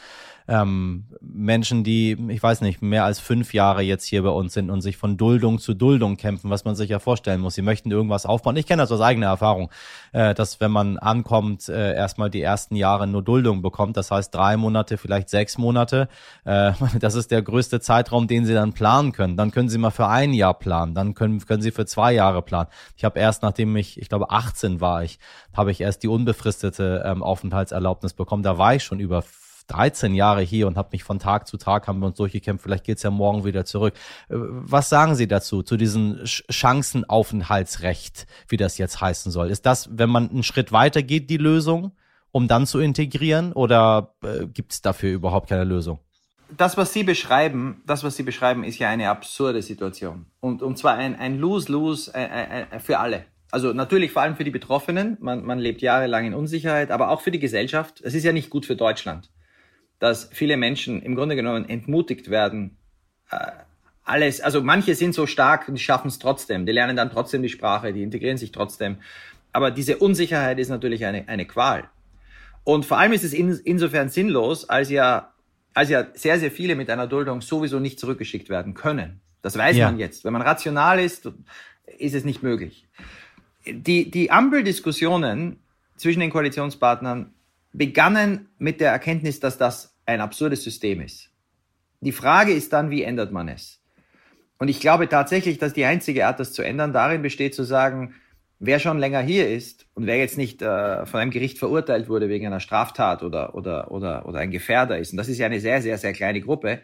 ähm, Menschen, die, ich weiß nicht, mehr als fünf Jahre jetzt hier bei uns sind und sich von Duldung zu Duldung kämpfen, was man sich ja vorstellen muss. Sie möchten irgendwas aufbauen. Ich kenne das aus eigener Erfahrung, äh, dass wenn man ankommt, äh, erstmal die ersten Jahre nur Duldung bekommt. Das heißt drei Monate, vielleicht sechs Monate. Äh, das ist der größte Zeitraum, den Sie dann planen können. Dann können Sie mal für ein Jahr planen. Dann können, können Sie für zwei Jahre planen. Ich habe erst, nachdem ich, ich glaube 18 war ich, habe ich erst die unbefristete ähm, Aufenthaltserlaubnis bekommen. Da war ich schon über 13 Jahre hier und habe mich von Tag zu Tag haben wir uns durchgekämpft. Vielleicht geht's ja morgen wieder zurück. Äh, was sagen Sie dazu, zu diesem Chancenaufenthaltsrecht, wie das jetzt heißen soll? Ist das, wenn man einen Schritt weiter geht, die Lösung, um dann zu integrieren oder äh, gibt es dafür überhaupt keine Lösung? Das, was Sie beschreiben, das, was Sie beschreiben, ist ja eine absurde Situation. Und, und zwar ein, ein Lose-Lose äh, äh, für alle. Also natürlich vor allem für die Betroffenen. Man, man lebt jahrelang in Unsicherheit, aber auch für die Gesellschaft. Es ist ja nicht gut für Deutschland dass viele Menschen im Grunde genommen entmutigt werden. Äh, alles, also manche sind so stark und schaffen es trotzdem. Die lernen dann trotzdem die Sprache, die integrieren sich trotzdem. Aber diese Unsicherheit ist natürlich eine, eine Qual. Und vor allem ist es in, insofern sinnlos, als ja, als ja sehr, sehr viele mit einer Duldung sowieso nicht zurückgeschickt werden können. Das weiß ja. man jetzt. Wenn man rational ist, ist es nicht möglich. Die, die Ampeldiskussionen zwischen den Koalitionspartnern begannen mit der Erkenntnis, dass das ein absurdes System ist. Die Frage ist dann, wie ändert man es? Und ich glaube tatsächlich, dass die einzige Art, das zu ändern, darin besteht zu sagen, wer schon länger hier ist und wer jetzt nicht äh, von einem Gericht verurteilt wurde wegen einer Straftat oder, oder, oder, oder ein Gefährder ist, und das ist ja eine sehr, sehr, sehr kleine Gruppe,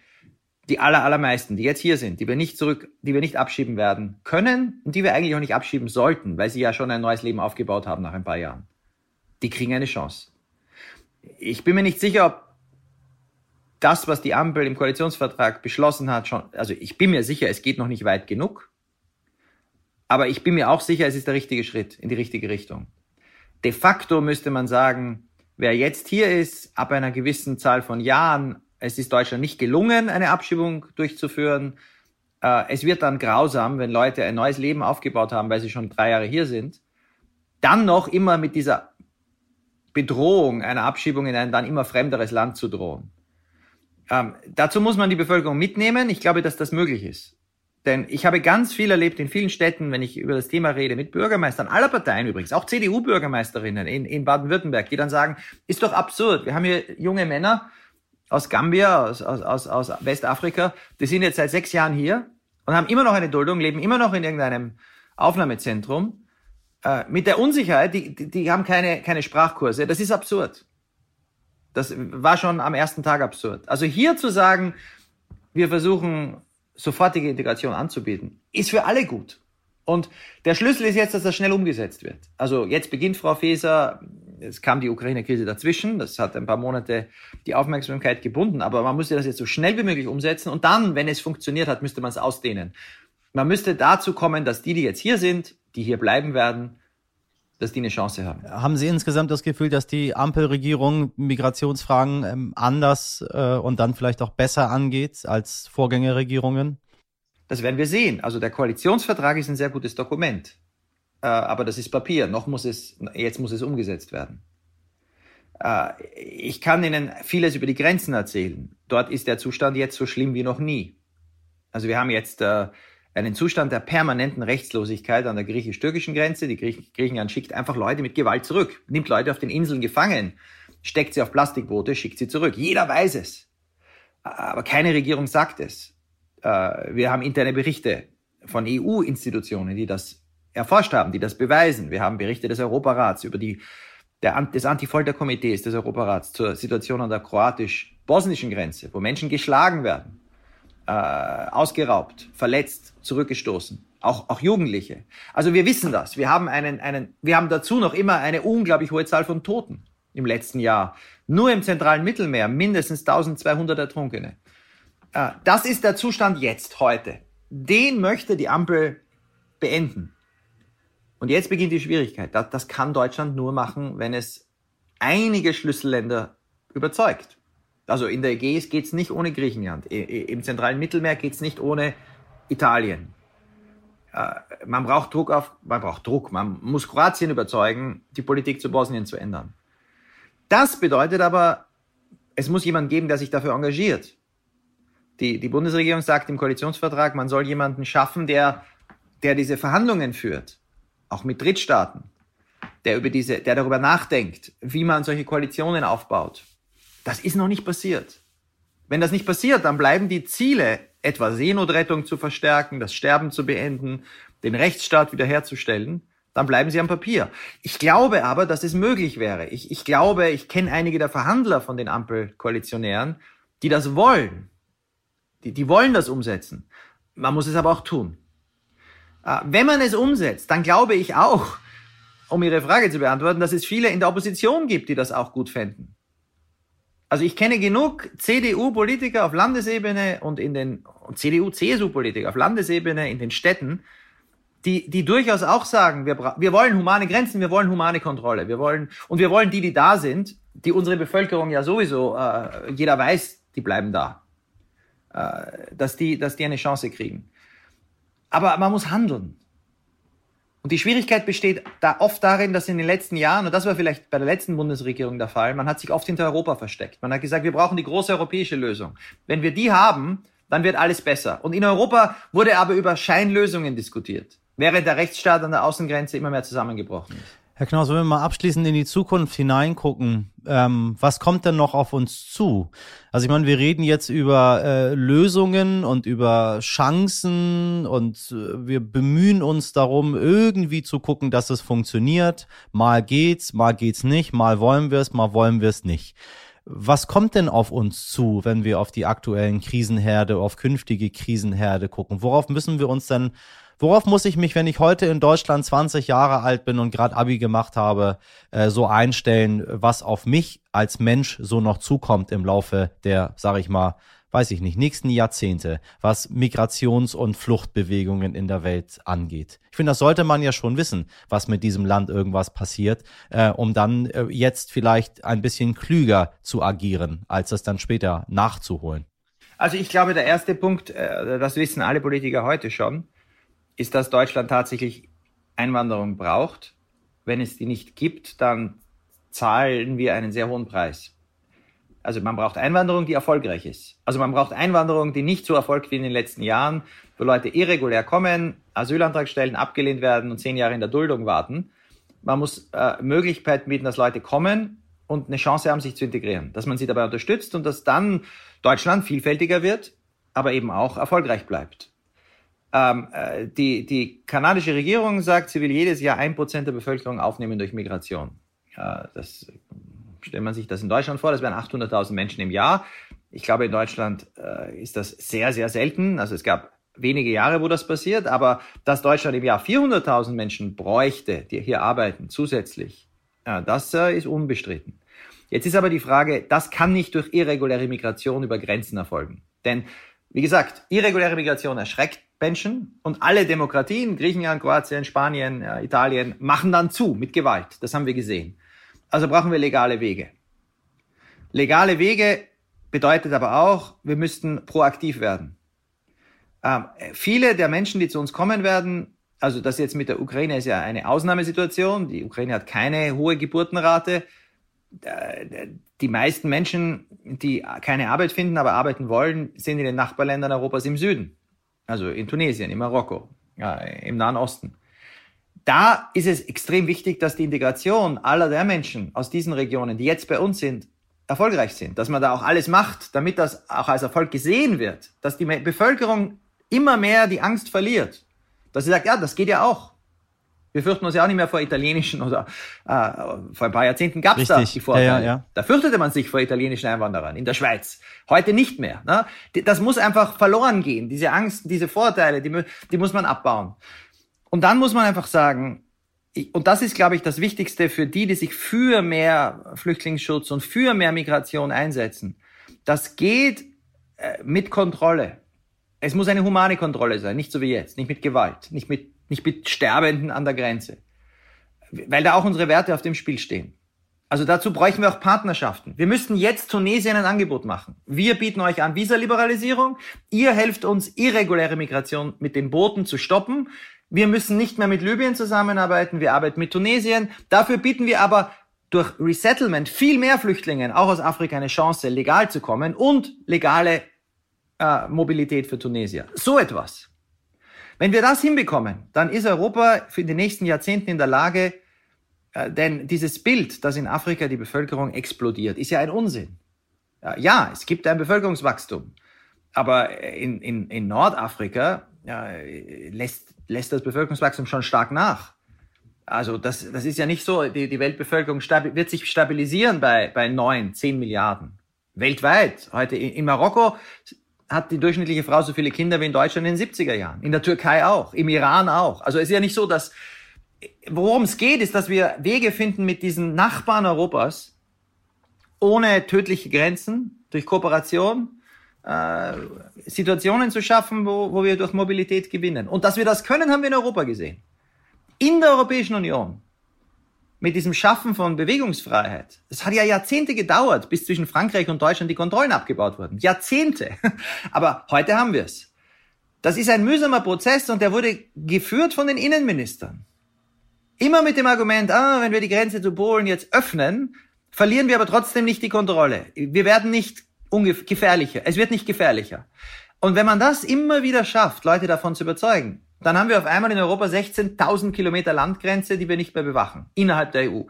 die aller, allermeisten, die jetzt hier sind, die wir nicht zurück, die wir nicht abschieben werden können und die wir eigentlich auch nicht abschieben sollten, weil sie ja schon ein neues Leben aufgebaut haben nach ein paar Jahren, die kriegen eine Chance. Ich bin mir nicht sicher, ob das, was die Ampel im Koalitionsvertrag beschlossen hat, schon, also ich bin mir sicher, es geht noch nicht weit genug, aber ich bin mir auch sicher, es ist der richtige Schritt in die richtige Richtung. De facto müsste man sagen, wer jetzt hier ist, ab einer gewissen Zahl von Jahren es ist Deutschland nicht gelungen, eine Abschiebung durchzuführen. Äh, es wird dann grausam, wenn Leute ein neues Leben aufgebaut haben, weil sie schon drei Jahre hier sind. Dann noch immer mit dieser Bedrohung einer Abschiebung in ein dann immer fremderes Land zu drohen. Ähm, dazu muss man die Bevölkerung mitnehmen. Ich glaube, dass das möglich ist. Denn ich habe ganz viel erlebt in vielen Städten, wenn ich über das Thema rede, mit Bürgermeistern aller Parteien übrigens, auch CDU-Bürgermeisterinnen in, in Baden-Württemberg, die dann sagen, ist doch absurd. Wir haben hier junge Männer, aus Gambia, aus, aus, aus Westafrika, die sind jetzt seit sechs Jahren hier und haben immer noch eine Duldung, leben immer noch in irgendeinem Aufnahmezentrum. Äh, mit der Unsicherheit, die, die, die haben keine, keine Sprachkurse. Das ist absurd. Das war schon am ersten Tag absurd. Also hier zu sagen, wir versuchen sofortige Integration anzubieten, ist für alle gut. Und der Schlüssel ist jetzt, dass das schnell umgesetzt wird. Also jetzt beginnt Frau Faeser es kam die Ukraine-Krise dazwischen, das hat ein paar Monate die Aufmerksamkeit gebunden, aber man musste das jetzt so schnell wie möglich umsetzen und dann, wenn es funktioniert hat, müsste man es ausdehnen. Man müsste dazu kommen, dass die, die jetzt hier sind, die hier bleiben werden, dass die eine Chance haben. Haben Sie insgesamt das Gefühl, dass die Ampelregierung Migrationsfragen ähm, anders äh, und dann vielleicht auch besser angeht als Vorgängerregierungen? Das werden wir sehen. Also der Koalitionsvertrag ist ein sehr gutes Dokument. Äh, aber das ist Papier. Noch muss es, jetzt muss es umgesetzt werden. Äh, ich kann Ihnen vieles über die Grenzen erzählen. Dort ist der Zustand jetzt so schlimm wie noch nie. Also wir haben jetzt einen Zustand der permanenten Rechtslosigkeit an der griechisch-türkischen Grenze. Die Griech Griechenland schickt einfach Leute mit Gewalt zurück, nimmt Leute auf den Inseln gefangen, steckt sie auf Plastikboote, schickt sie zurück. Jeder weiß es. Aber keine Regierung sagt es. Wir haben interne Berichte von EU-Institutionen, die das erforscht haben, die das beweisen. Wir haben Berichte des Europarats über die der, des Anti-Folter-Komitees des Europarats zur Situation an der kroatisch-bosnischen Grenze, wo Menschen geschlagen werden, äh, ausgeraubt, verletzt, zurückgestoßen. Auch, auch Jugendliche. Also wir wissen das. Wir haben einen, einen, wir haben dazu noch immer eine unglaublich hohe Zahl von Toten im letzten Jahr. Nur im zentralen Mittelmeer mindestens 1200 Ertrunkene. Äh, das ist der Zustand jetzt, heute. Den möchte die Ampel beenden. Und jetzt beginnt die Schwierigkeit. Das, das kann Deutschland nur machen, wenn es einige Schlüsselländer überzeugt. Also in der Ägäis geht es nicht ohne Griechenland. Im zentralen Mittelmeer geht es nicht ohne Italien. Äh, man braucht Druck auf, man braucht Druck. Man muss Kroatien überzeugen, die Politik zu Bosnien zu ändern. Das bedeutet aber, es muss jemand geben, der sich dafür engagiert. Die, die Bundesregierung sagt im Koalitionsvertrag, man soll jemanden schaffen, der, der diese Verhandlungen führt auch mit Drittstaaten, der über diese, der darüber nachdenkt, wie man solche Koalitionen aufbaut. Das ist noch nicht passiert. Wenn das nicht passiert, dann bleiben die Ziele, etwa Seenotrettung zu verstärken, das Sterben zu beenden, den Rechtsstaat wiederherzustellen, dann bleiben sie am Papier. Ich glaube aber, dass es möglich wäre. Ich, ich glaube, ich kenne einige der Verhandler von den Ampelkoalitionären, die das wollen. Die, die wollen das umsetzen. Man muss es aber auch tun. Äh, wenn man es umsetzt, dann glaube ich auch, um Ihre Frage zu beantworten, dass es viele in der Opposition gibt, die das auch gut fänden. Also ich kenne genug CDU-Politiker auf Landesebene und in den CDU-CSU-Politiker auf Landesebene in den Städten, die, die durchaus auch sagen, wir, wir wollen humane Grenzen, wir wollen humane Kontrolle, wir wollen und wir wollen die, die da sind, die unsere Bevölkerung ja sowieso, äh, jeder weiß, die bleiben da, äh, dass die, dass die eine Chance kriegen. Aber man muss handeln. Und die Schwierigkeit besteht da oft darin, dass in den letzten Jahren, und das war vielleicht bei der letzten Bundesregierung der Fall, man hat sich oft hinter Europa versteckt. Man hat gesagt, wir brauchen die große europäische Lösung. Wenn wir die haben, dann wird alles besser. Und in Europa wurde aber über Scheinlösungen diskutiert, während der Rechtsstaat an der Außengrenze immer mehr zusammengebrochen ist. Herr Knaus, wenn wir mal abschließend in die Zukunft hineingucken, ähm, was kommt denn noch auf uns zu? Also ich meine, wir reden jetzt über äh, Lösungen und über Chancen und äh, wir bemühen uns darum, irgendwie zu gucken, dass es funktioniert. Mal geht's, mal geht's nicht, mal wollen wir es, mal wollen wir es nicht. Was kommt denn auf uns zu, wenn wir auf die aktuellen Krisenherde, auf künftige Krisenherde gucken? Worauf müssen wir uns denn, worauf muss ich mich, wenn ich heute in Deutschland 20 Jahre alt bin und gerade Abi gemacht habe, äh, so einstellen, was auf mich als Mensch so noch zukommt im Laufe der, sag ich mal, weiß ich nicht, nächsten Jahrzehnte, was Migrations- und Fluchtbewegungen in der Welt angeht. Ich finde, das sollte man ja schon wissen, was mit diesem Land irgendwas passiert, äh, um dann äh, jetzt vielleicht ein bisschen klüger zu agieren, als das dann später nachzuholen. Also ich glaube, der erste Punkt, äh, das wissen alle Politiker heute schon, ist, dass Deutschland tatsächlich Einwanderung braucht. Wenn es die nicht gibt, dann zahlen wir einen sehr hohen Preis. Also man braucht Einwanderung, die erfolgreich ist. Also man braucht Einwanderung, die nicht so erfolgt wie in den letzten Jahren, wo Leute irregulär kommen, Asylantrag stellen, abgelehnt werden und zehn Jahre in der Duldung warten. Man muss äh, Möglichkeiten bieten, dass Leute kommen und eine Chance haben, sich zu integrieren. Dass man sie dabei unterstützt und dass dann Deutschland vielfältiger wird, aber eben auch erfolgreich bleibt. Ähm, äh, die, die kanadische Regierung sagt, sie will jedes Jahr ein Prozent der Bevölkerung aufnehmen durch Migration. Ja, das stellt man sich das in Deutschland vor, das wären 800.000 Menschen im Jahr. Ich glaube, in Deutschland äh, ist das sehr, sehr selten. Also es gab wenige Jahre, wo das passiert, aber dass Deutschland im Jahr 400.000 Menschen bräuchte, die hier arbeiten, zusätzlich, ja, das äh, ist unbestritten. Jetzt ist aber die Frage, das kann nicht durch irreguläre Migration über Grenzen erfolgen. Denn, wie gesagt, irreguläre Migration erschreckt Menschen und alle Demokratien, Griechenland, Kroatien, Spanien, Italien, machen dann zu mit Gewalt. Das haben wir gesehen. Also brauchen wir legale Wege. Legale Wege bedeutet aber auch, wir müssten proaktiv werden. Ähm, viele der Menschen, die zu uns kommen werden, also das jetzt mit der Ukraine ist ja eine Ausnahmesituation. Die Ukraine hat keine hohe Geburtenrate. Äh, die meisten Menschen, die keine Arbeit finden, aber arbeiten wollen, sind in den Nachbarländern Europas im Süden. Also in Tunesien, in Marokko, ja, im Nahen Osten. Da ist es extrem wichtig, dass die Integration aller der Menschen aus diesen Regionen, die jetzt bei uns sind, erfolgreich sind, dass man da auch alles macht, damit das auch als Erfolg gesehen wird, dass die Bevölkerung immer mehr die Angst verliert, dass sie sagt, ja, das geht ja auch. Wir fürchten uns ja auch nicht mehr vor italienischen oder äh, vor ein paar Jahrzehnten gab es da die Vorteile. Ja, ja, ja. Da fürchtete man sich vor italienischen Einwanderern in der Schweiz. Heute nicht mehr. Ne? Das muss einfach verloren gehen. Diese Angst, diese Vorteile, die, die muss man abbauen. Und dann muss man einfach sagen, und das ist, glaube ich, das Wichtigste für die, die sich für mehr Flüchtlingsschutz und für mehr Migration einsetzen. Das geht äh, mit Kontrolle. Es muss eine humane Kontrolle sein, nicht so wie jetzt, nicht mit Gewalt, nicht mit, nicht mit Sterbenden an der Grenze. Weil da auch unsere Werte auf dem Spiel stehen. Also dazu bräuchten wir auch Partnerschaften. Wir müssten jetzt Tunesien ein Angebot machen. Wir bieten euch an Visaliberalisierung. Ihr helft uns, irreguläre Migration mit den Booten zu stoppen. Wir müssen nicht mehr mit Libyen zusammenarbeiten, wir arbeiten mit Tunesien. Dafür bieten wir aber durch Resettlement viel mehr Flüchtlingen, auch aus Afrika, eine Chance, legal zu kommen und legale äh, Mobilität für Tunesier. So etwas. Wenn wir das hinbekommen, dann ist Europa für die nächsten Jahrzehnte in der Lage, äh, denn dieses Bild, dass in Afrika die Bevölkerung explodiert, ist ja ein Unsinn. Ja, es gibt ein Bevölkerungswachstum, aber in, in, in Nordafrika ja, lässt lässt das Bevölkerungswachstum schon stark nach. Also das, das ist ja nicht so, die, die Weltbevölkerung wird sich stabilisieren bei, bei neun, zehn Milliarden. Weltweit. Heute in, in Marokko hat die durchschnittliche Frau so viele Kinder wie in Deutschland in den 70er Jahren. In der Türkei auch, im Iran auch. Also es ist ja nicht so, dass, worum es geht, ist, dass wir Wege finden mit diesen Nachbarn Europas, ohne tödliche Grenzen, durch Kooperation, äh, Situationen zu schaffen, wo, wo wir durch Mobilität gewinnen. Und dass wir das können, haben wir in Europa gesehen. In der Europäischen Union. Mit diesem Schaffen von Bewegungsfreiheit. Es hat ja Jahrzehnte gedauert, bis zwischen Frankreich und Deutschland die Kontrollen abgebaut wurden. Jahrzehnte. Aber heute haben wir es. Das ist ein mühsamer Prozess und der wurde geführt von den Innenministern. Immer mit dem Argument, ah, wenn wir die Grenze zu Polen jetzt öffnen, verlieren wir aber trotzdem nicht die Kontrolle. Wir werden nicht gefährlicher. Es wird nicht gefährlicher. Und wenn man das immer wieder schafft, Leute davon zu überzeugen, dann haben wir auf einmal in Europa 16.000 Kilometer Landgrenze, die wir nicht mehr bewachen, innerhalb der EU.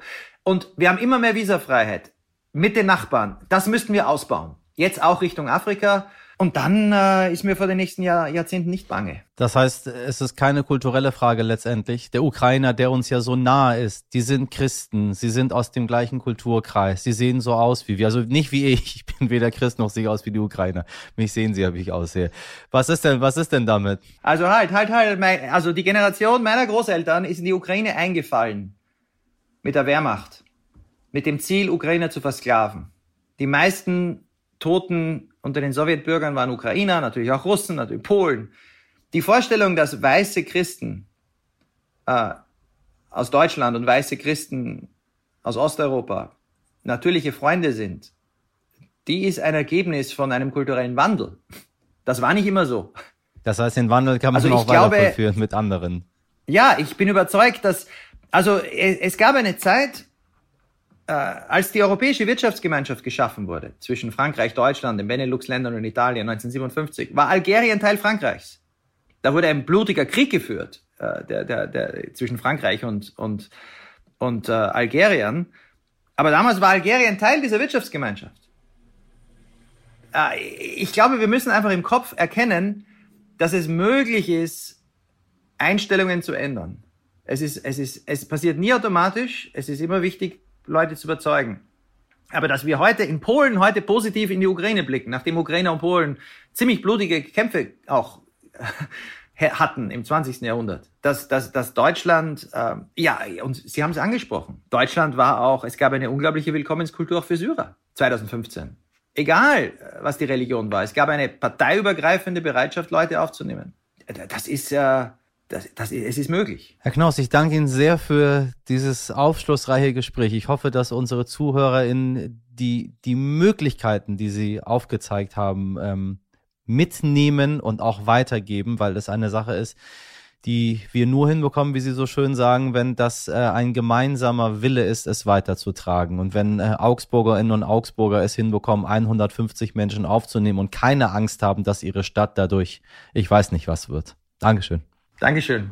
Und wir haben immer mehr Visafreiheit mit den Nachbarn. Das müssten wir ausbauen. Jetzt auch Richtung Afrika. Und dann äh, ist mir vor den nächsten Jahr, Jahrzehnten nicht bange. Das heißt, es ist keine kulturelle Frage letztendlich. Der Ukrainer, der uns ja so nah ist, die sind Christen, sie sind aus dem gleichen Kulturkreis, sie sehen so aus wie wir. Also nicht wie ich, ich bin weder Christ noch sehe aus wie die Ukrainer. Mich sehen sie, wie ich aussehe. Was ist denn, was ist denn damit? Also halt, halt, halt. Mein, also die Generation meiner Großeltern ist in die Ukraine eingefallen. Mit der Wehrmacht. Mit dem Ziel, Ukrainer zu versklaven. Die meisten Toten unter den Sowjetbürgern waren Ukrainer, natürlich auch Russen, natürlich Polen. Die Vorstellung, dass weiße Christen äh, aus Deutschland und weiße Christen aus Osteuropa natürliche Freunde sind, die ist ein Ergebnis von einem kulturellen Wandel. Das war nicht immer so. Das heißt, den Wandel kann man also auch weiterführen mit anderen. Ja, ich bin überzeugt, dass, also es, es gab eine Zeit, als die Europäische Wirtschaftsgemeinschaft geschaffen wurde, zwischen Frankreich, Deutschland, den Benelux-Ländern und Italien 1957, war Algerien Teil Frankreichs. Da wurde ein blutiger Krieg geführt äh, der, der, der, zwischen Frankreich und, und, und äh, Algerien. Aber damals war Algerien Teil dieser Wirtschaftsgemeinschaft. Äh, ich glaube, wir müssen einfach im Kopf erkennen, dass es möglich ist, Einstellungen zu ändern. Es, ist, es, ist, es passiert nie automatisch. Es ist immer wichtig, Leute zu überzeugen. Aber dass wir heute in Polen heute positiv in die Ukraine blicken, nachdem Ukrainer und Polen ziemlich blutige Kämpfe auch hatten im 20. Jahrhundert, dass, dass, dass Deutschland, äh, ja, und Sie haben es angesprochen, Deutschland war auch, es gab eine unglaubliche Willkommenskultur auch für Syrer 2015. Egal, was die Religion war, es gab eine parteiübergreifende Bereitschaft, Leute aufzunehmen. Das ist, äh, das, das, es ist möglich. Herr Knaus, ich danke Ihnen sehr für dieses aufschlussreiche Gespräch. Ich hoffe, dass unsere Zuhörer in die, die Möglichkeiten, die Sie aufgezeigt haben, ähm, mitnehmen und auch weitergeben, weil das eine Sache ist, die wir nur hinbekommen, wie Sie so schön sagen, wenn das äh, ein gemeinsamer Wille ist, es weiterzutragen. Und wenn äh, Augsburgerinnen und Augsburger es hinbekommen, 150 Menschen aufzunehmen und keine Angst haben, dass ihre Stadt dadurch, ich weiß nicht was wird. Dankeschön. Dankeschön.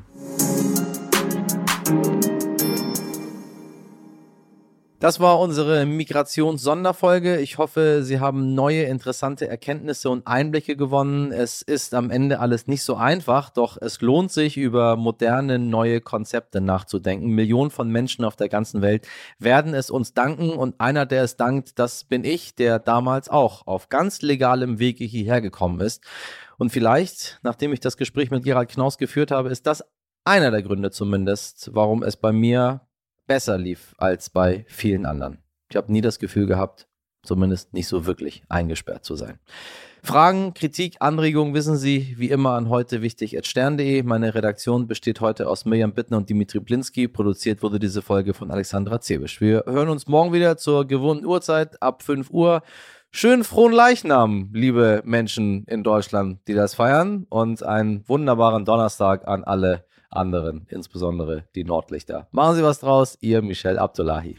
Das war unsere Migrations-Sonderfolge. Ich hoffe, Sie haben neue interessante Erkenntnisse und Einblicke gewonnen. Es ist am Ende alles nicht so einfach, doch es lohnt sich, über moderne, neue Konzepte nachzudenken. Millionen von Menschen auf der ganzen Welt werden es uns danken und einer, der es dankt, das bin ich, der damals auch auf ganz legalem Wege hierher gekommen ist. Und vielleicht, nachdem ich das Gespräch mit Gerald Knaus geführt habe, ist das einer der Gründe zumindest, warum es bei mir besser lief als bei vielen anderen. Ich habe nie das Gefühl gehabt, zumindest nicht so wirklich eingesperrt zu sein. Fragen, Kritik, Anregungen wissen Sie wie immer an heute wichtig stern.de. Meine Redaktion besteht heute aus Mirjam Bittner und Dimitri Blinski. Produziert wurde diese Folge von Alexandra Zebisch. Wir hören uns morgen wieder zur gewohnten Uhrzeit ab 5 Uhr. Schönen frohen Leichnam, liebe Menschen in Deutschland, die das feiern. Und einen wunderbaren Donnerstag an alle anderen, insbesondere die Nordlichter. Machen Sie was draus, Ihr Michel Abdullahi.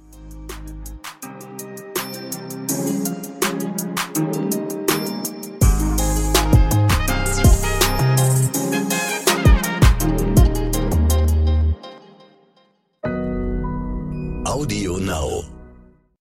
Audio Now.